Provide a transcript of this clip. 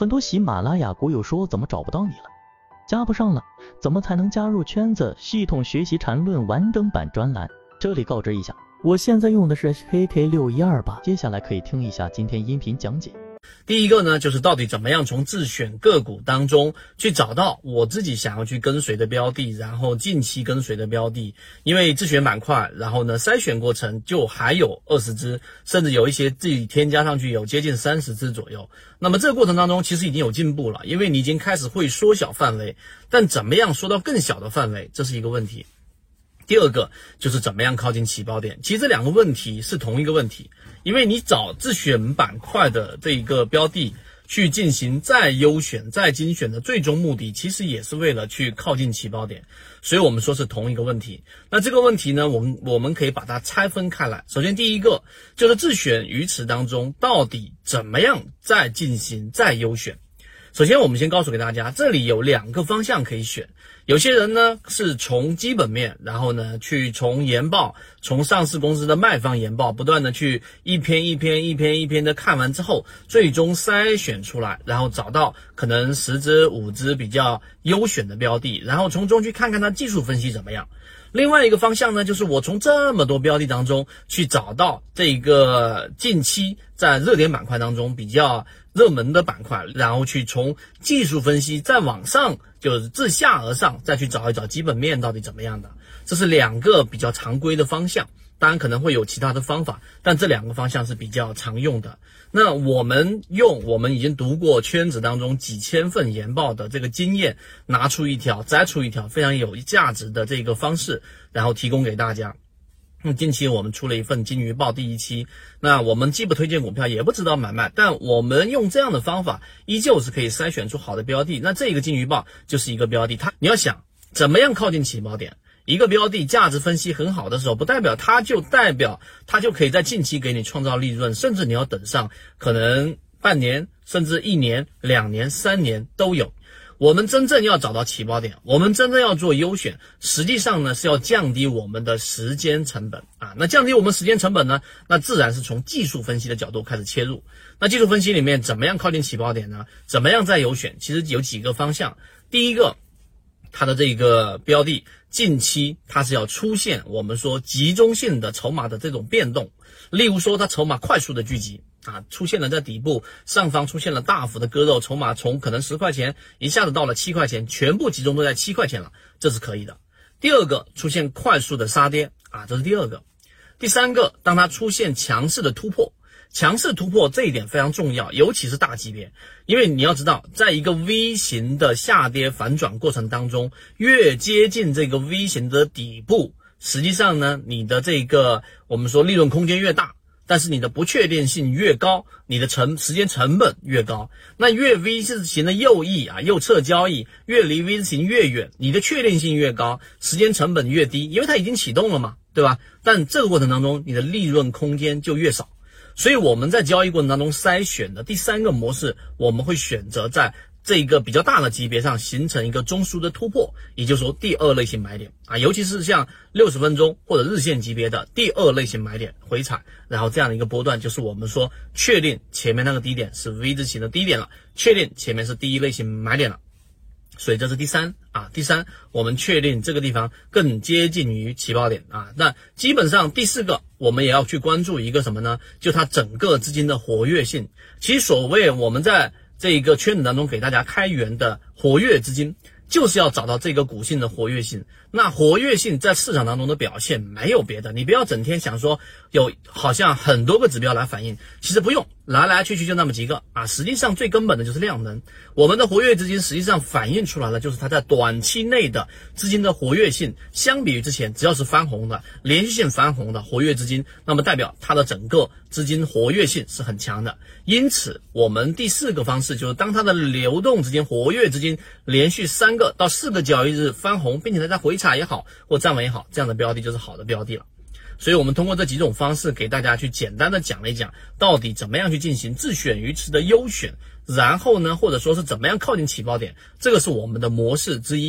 很多喜马拉雅股友说怎么找不到你了，加不上了，怎么才能加入圈子？系统学习缠论完整版专栏，这里告知一下，我现在用的是 HK 六一二八，接下来可以听一下今天音频讲解。第一个呢，就是到底怎么样从自选个股当中去找到我自己想要去跟随的标的，然后近期跟随的标的。因为自选板块，然后呢筛选过程就还有二十只，甚至有一些自己添加上去有接近三十只左右。那么这个过程当中其实已经有进步了，因为你已经开始会缩小范围，但怎么样缩到更小的范围，这是一个问题。第二个就是怎么样靠近起爆点，其实这两个问题是同一个问题，因为你找自选板块的这一个标的去进行再优选、再精选的最终目的，其实也是为了去靠近起爆点，所以我们说是同一个问题。那这个问题呢，我们我们可以把它拆分开来。首先第一个就是自选鱼池当中到底怎么样再进行再优选。首先，我们先告诉给大家，这里有两个方向可以选。有些人呢是从基本面，然后呢去从研报，从上市公司的卖方研报，不断的去一篇一篇、一篇一篇的看完之后，最终筛选出来，然后找到可能十只、五只比较优选的标的，然后从中去看看它技术分析怎么样。另外一个方向呢，就是我从这么多标的当中去找到这个近期在热点板块当中比较热门的板块，然后去从技术分析再往上，就是自下而上再去找一找基本面到底怎么样的。这是两个比较常规的方向。当然可能会有其他的方法，但这两个方向是比较常用的。那我们用我们已经读过圈子当中几千份研报的这个经验，拿出一条摘出一条非常有价值的这个方式，然后提供给大家。那近期我们出了一份金鱼报第一期，那我们既不推荐股票，也不知道买卖，但我们用这样的方法，依旧是可以筛选出好的标的。那这个金鱼报就是一个标的，它你要想怎么样靠近起爆点。一个标的价值分析很好的时候，不代表它就代表它就可以在近期给你创造利润，甚至你要等上可能半年，甚至一年、两年、三年都有。我们真正要找到起爆点，我们真正要做优选，实际上呢是要降低我们的时间成本啊。那降低我们时间成本呢，那自然是从技术分析的角度开始切入。那技术分析里面怎么样靠近起爆点呢？怎么样再优选？其实有几个方向。第一个。它的这个标的近期它是要出现我们说集中性的筹码的这种变动，例如说它筹码快速的聚集啊，出现了在底部上方出现了大幅的割肉，筹码从可能十块钱一下子到了七块钱，全部集中都在七块钱了，这是可以的。第二个出现快速的杀跌啊，这是第二个。第三个，当它出现强势的突破。强势突破这一点非常重要，尤其是大级别，因为你要知道，在一个 V 型的下跌反转过程当中，越接近这个 V 型的底部，实际上呢，你的这个我们说利润空间越大，但是你的不确定性越高，你的成时间成本越高。那越 V 字形的右翼啊，右侧交易越离 V 字形越远，你的确定性越高，时间成本越低，因为它已经启动了嘛，对吧？但这个过程当中，你的利润空间就越少。所以我们在交易过程当中筛选的第三个模式，我们会选择在这一个比较大的级别上形成一个中枢的突破，也就是说第二类型买点啊，尤其是像六十分钟或者日线级别的第二类型买点回踩，然后这样的一个波段就是我们说确定前面那个低点是 V 字形的低点了，确定前面是第一类型买点了。所以这是第三啊，第三，我们确定这个地方更接近于起爆点啊。那基本上第四个，我们也要去关注一个什么呢？就它整个资金的活跃性。其实所谓我们在这一个圈子当中给大家开源的活跃资金。就是要找到这个股性的活跃性，那活跃性在市场当中的表现没有别的，你不要整天想说有好像很多个指标来反映，其实不用，来来去去就那么几个啊，实际上最根本的就是量能。我们的活跃资金实际上反映出来了，就是它在短期内的资金的活跃性，相比于之前，只要是翻红的、连续性翻红的活跃资金，那么代表它的整个资金活跃性是很强的。因此，我们第四个方式就是当它的流动资金、活跃资金连续三。个到四个交易日翻红，并且它在回踩也好或站稳也好，这样的标的就是好的标的了。所以，我们通过这几种方式给大家去简单的讲了一讲，到底怎么样去进行自选鱼池的优选，然后呢，或者说是怎么样靠近起爆点，这个是我们的模式之一。